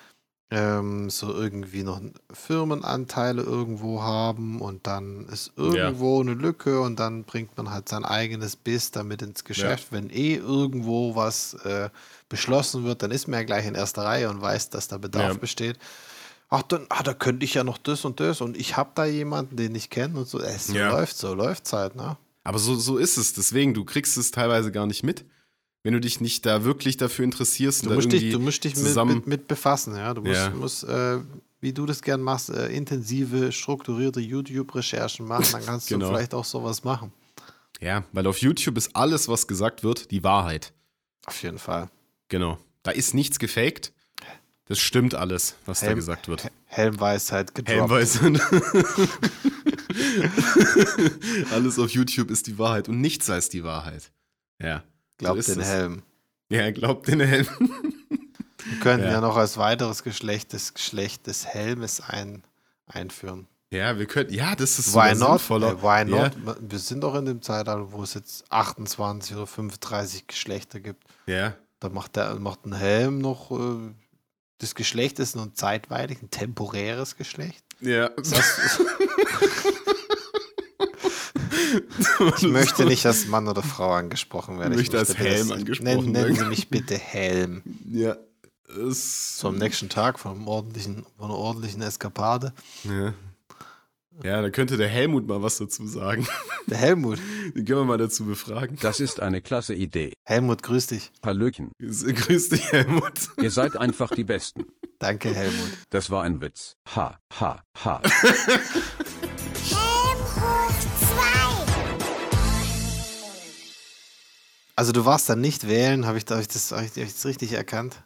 ähm, so irgendwie noch Firmenanteile irgendwo haben und dann ist irgendwo eine Lücke und dann bringt man halt sein eigenes Biss damit ins Geschäft. Wenn eh irgendwo was äh, beschlossen wird, dann ist man ja gleich in erster Reihe und weiß, dass da Bedarf Ja. besteht. Ach, dann, ah, da könnte ich ja noch das und das und ich habe da jemanden, den ich kenne und so. So Ja. läuft, so läuft's halt, ne? Aber so, so ist es. Deswegen, du kriegst es teilweise gar nicht mit, wenn du dich nicht da wirklich dafür interessierst. Du da musst dich, du musst dich mit, zusammen, mit, mit befassen, ja. Du musst, Ja. musst äh, wie du das gern machst, äh, intensive, strukturierte YouTube-Recherchen machen, dann kannst Genau. du vielleicht auch sowas machen. Ja, weil auf YouTube ist alles, was gesagt wird, die Wahrheit. Auf jeden Fall. Genau. Da ist nichts gefaked. Das stimmt alles, was da Helm- gesagt wird. Helmweisheit gedroppt. Helmweise. alles auf YouTube ist die Wahrheit und nichts als die Wahrheit. Ja. Glaubt so den es. Helm. Ja, glaubt den Helm. Wir können ja. Ja. noch als weiteres Geschlecht das Geschlecht des Helmes ein, einführen. Ja, wir können, ja, das ist Why not? sinnvoller. Äh, why Ja, not? Wir sind doch in dem Zeitalter, wo es jetzt 28 oder 35 Geschlechter gibt. ja. Da macht, der, macht ein Helm noch äh, das Geschlecht ist nur zeitweilig, ein temporäres Geschlecht. Ja. Ich möchte nicht als Mann oder Frau angesprochen werden. Ich möchte als bitte Helm das- angesprochen Nennen, nennen werden. Sie mich bitte Helm. ja. So am nächsten Tag von, einem ordentlichen, von einer ordentlichen Eskapade. ja. ja, da könnte der Helmut mal was dazu sagen. Der Helmut. Den können wir mal dazu befragen. Das ist eine klasse Idee. Helmut, grüß dich. Hallöchen. Grüß dich, Helmut. Ihr seid einfach die Besten. Danke, Helmut. Das war ein Witz. Ha, ha, ha. Also du warst dann nicht wählen, habe ich, hab ich, das, hab ich, das richtig erkannt?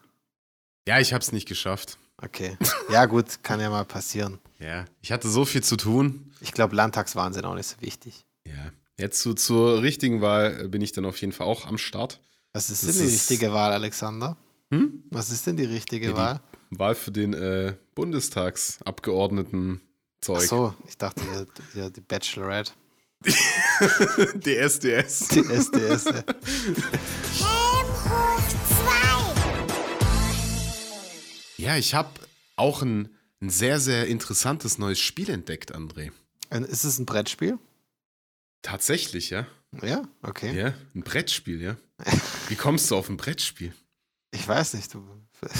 Ja, ich hab's nicht geschafft. Okay. Ja gut, kann ja mal passieren. Ja, ich hatte so viel zu tun. Ich glaube, Landtagswahlen sind auch nicht so wichtig. Ja. Jetzt zu, zur richtigen Wahl äh, bin ich dann auf jeden Fall auch am Start. Was ist Das denn die ist- richtige Wahl, Alexander? Hm? Was ist denn die richtige Ja, die Wahl? Wahl für den äh, Bundestagsabgeordneten Ach Zeug. so, ich dachte ja die Bachelorette. DSDS. Die SDS. ja. Helm hoch 2. Ja, ich habe auch ein, ein sehr, sehr interessantes neues Spiel entdeckt, André. Ist es ein Brettspiel? Tatsächlich, ja. Ja, okay. Ja, ein Brettspiel, ja. Wie kommst du auf ein Brettspiel? Ich weiß nicht, du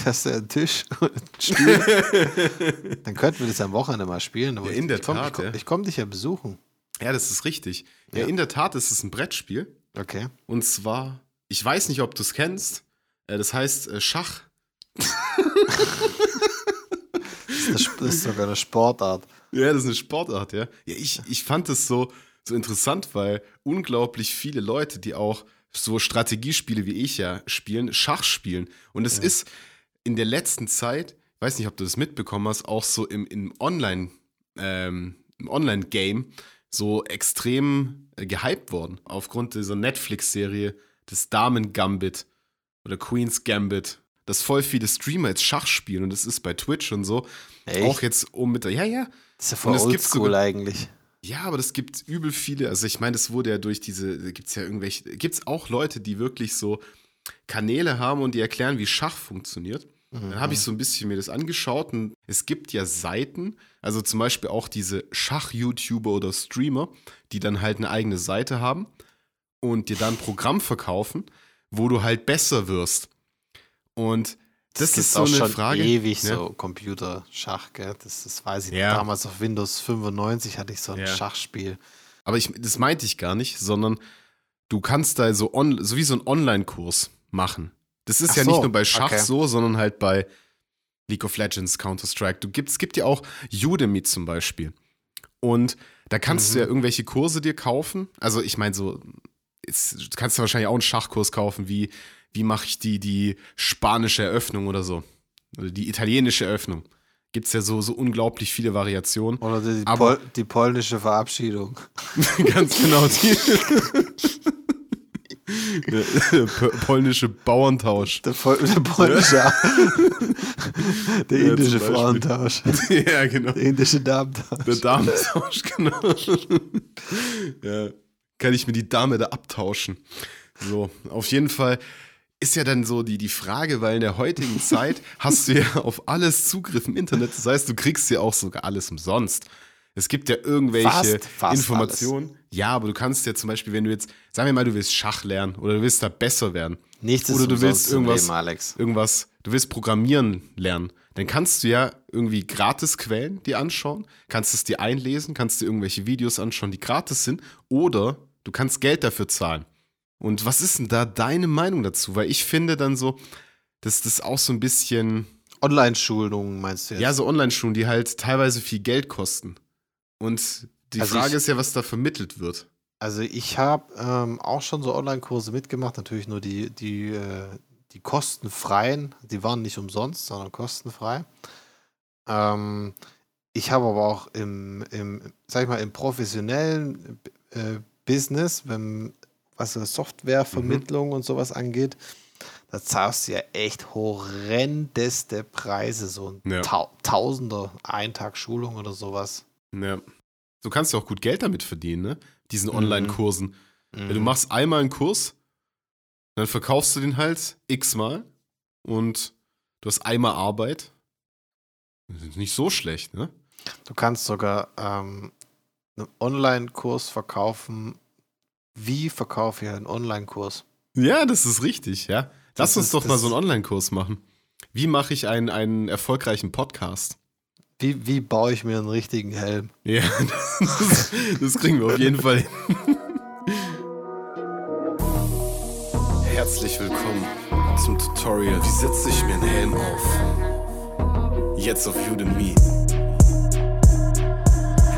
hast ja einen Tisch und ein Stuhl. Dann könnten wir das am Wochenende mal spielen. aber Ja, ich- in der ich komm, Tat, Ich komme ja. ich komm dich ja besuchen. Ja, das ist richtig. Ja, Ja. in der Tat ist es ein Brettspiel. Okay. Und zwar, ich weiß nicht, ob du es kennst. Äh, Das heißt äh, Schach. Das ist, das sogar eine Sportart. Ja, das ist eine Sportart, ja. Ja, ich, ich fand es so, so interessant, weil unglaublich viele Leute, die auch so Strategiespiele wie ich ja spielen, Schach spielen. Und es ist in der letzten Zeit, ich weiß nicht, ob du das mitbekommen hast, auch so im, im Online, ähm, im Online-Game so extrem äh, gehypt worden. Aufgrund dieser Netflix-Serie des Damen Gambit oder Queen's Gambit. Dass voll viele Streamer jetzt Schach spielen und das ist bei Twitch und so. Echt? Auch jetzt um mit der, ja, ja, Das ist ja voll es oldschool eigentlich. ja, aber das gibt übel viele. Also ich meine, das wurde ja durch diese, da gibt's ja irgendwelche, gibt's auch Leute, die wirklich so Kanäle haben und die erklären, wie Schach funktioniert. Dann habe ich so ein bisschen mir das angeschaut und es gibt ja Seiten, also zum Beispiel auch diese Schach-YouTuber oder Streamer, die dann halt eine eigene Seite haben und dir dann ein Programm verkaufen, wo du halt besser wirst. Und das, gibt's ist so auch eine schon Frage. ewig ne? so Computerschach, gell? Das, das weiß ich. Ja. Damals auf Windows 95 hatte ich so ein Ja. Schachspiel. Aber ich, das meinte ich gar nicht, sondern du kannst da so, on, so wie so einen Online-Kurs machen. Das ist Ach ja so, nicht nur bei Schach okay. so, sondern halt bei League of Legends, Counter-Strike. Es gibt ja auch Udemy zum Beispiel. Und da kannst Mhm. du ja irgendwelche Kurse dir kaufen. Also ich meine so, jetzt, kannst du wahrscheinlich auch einen Schachkurs kaufen, wie, wie mache ich die, die spanische Eröffnung oder so. Oder die italienische Eröffnung. Gibt es ja so, so unglaublich viele Variationen. Oder die, Aber- Pol die polnische Verabschiedung. Ganz genau. Die der po- polnische Bauerntausch. Der, Pol der polnische. der Ja, indische zum Beispiel. Frauentausch. ja, genau. Der indische Damentausch. Der Damentausch, genau. ja. Kann ich mir die Dame da abtauschen. So, auf jeden Fall ist ja dann so die, die Frage, weil in der heutigen Zeit hast du ja auf alles Zugriff im Internet. Das heißt, du kriegst ja auch sogar alles umsonst. Es gibt ja irgendwelche Fast, fast Informationen. Ja, aber du kannst ja zum Beispiel, wenn du jetzt, sagen wir mal, du willst Schach lernen oder du willst da besser werden. Nichts ist oder du willst irgendwas, Leben, Alex. irgendwas, du willst Programmieren lernen, dann kannst du ja irgendwie gratis Quellen dir anschauen, kannst es dir einlesen, kannst dir irgendwelche Videos anschauen, die gratis sind, oder du kannst Geld dafür zahlen. Und was ist denn da deine Meinung dazu? Weil ich finde dann so, dass das auch so ein bisschen, Online-Schulungen meinst du jetzt? ja, so Online-Schulen, die halt teilweise viel Geld kosten. Und die Also Frage ich- ist ja, was da vermittelt wird. Also ich habe ähm, auch schon so Online-Kurse mitgemacht, natürlich nur die, die, äh, die kostenfreien, die waren nicht umsonst, sondern kostenfrei. Ähm, ich habe aber auch im, im, sag ich mal, im professionellen äh, Business, wenn, was so Softwarevermittlung und sowas angeht, da zahlst du ja echt horrendeste Preise, so ein Ja. Tau Tausender, ein Tag Schulung oder sowas. Ja. Du kannst ja auch gut Geld damit verdienen, ne? Diesen Mhm. Online-Kursen. Ja, du machst einmal einen Kurs, dann verkaufst du den halt x-mal und du hast einmal Arbeit. Das ist nicht so schlecht, ne? Du kannst sogar ähm, einen Online-Kurs verkaufen. Wie verkaufe ich einen Online-Kurs? Ja, das ist richtig, ja. Lass Das uns ist- doch mal so einen Online-Kurs machen. Wie mache ich einen, einen erfolgreichen Podcast? Wie, wie baue ich mir einen richtigen Helm? Ja, das, das kriegen wir auf jeden Fall hin. Herzlich willkommen zum Tutorial. Wie setze ich mir einen Helm auf? Jetzt auf Udemy.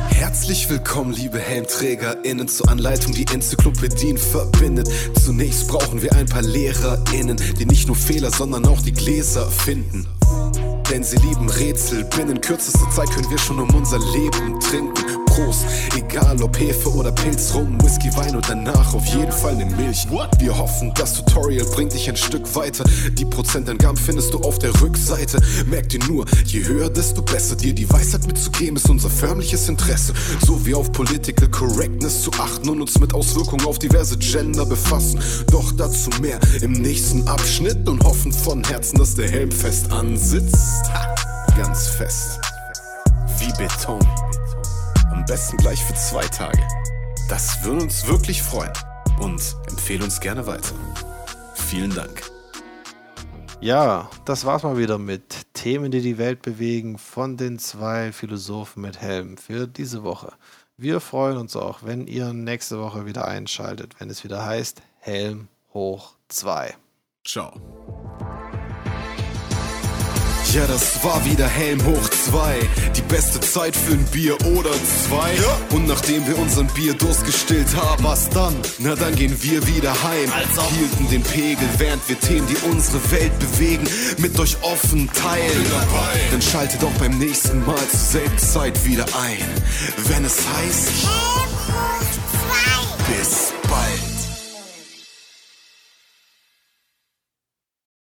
Herzlich willkommen, liebe HelmträgerInnen, zur Anleitung, die Enzyklopädien verbindet. Zunächst brauchen wir ein paar LehrerInnen, die nicht nur Fehler, sondern auch die Gläser finden. Denn sie lieben Rätsel. Binnen kürzester Zeit können wir schon um unser Leben trinken. Prost, egal ob Hefe oder Pilz, Rum, Whisky, Wein und danach auf jeden Fall eine Milch. Wir hoffen, das Tutorial bringt dich ein Stück weiter. Die Prozentangaben findest du auf der Rückseite. Merk dir nur, je höher, desto besser. Dir die Weisheit mitzugeben ist unser förmliches Interesse. So wie auf Political Correctness zu achten und uns mit Auswirkungen auf diverse Gender befassen. Doch dazu mehr im nächsten Abschnitt und hoffen von Herzen, dass der Helm fest ansitzt. Ganz fest. Wie Beton. Am besten gleich für zwei Tage. Das würde uns wirklich freuen. Und empfehle uns gerne weiter. Vielen Dank. Ja, das war's mal wieder mit Themen, die die Welt bewegen, von den zwei Philosophen mit Helm für diese Woche. Wir freuen uns auch, wenn ihr nächste Woche wieder einschaltet, wenn es wieder heißt Helm hoch 2. Ciao. Ja, das war wieder Helm hoch 2. Die beste Zeit für ein Bier oder zwei. Und nachdem wir unseren Bierdurst gestillt haben, was dann? Na, dann gehen wir wieder heim. Also. Hielten den Pegel, während wir Themen, die unsere Welt bewegen, mit euch offen teilen. Dann schaltet auch beim nächsten Mal zur selben Zeit wieder ein. Wenn es heißt.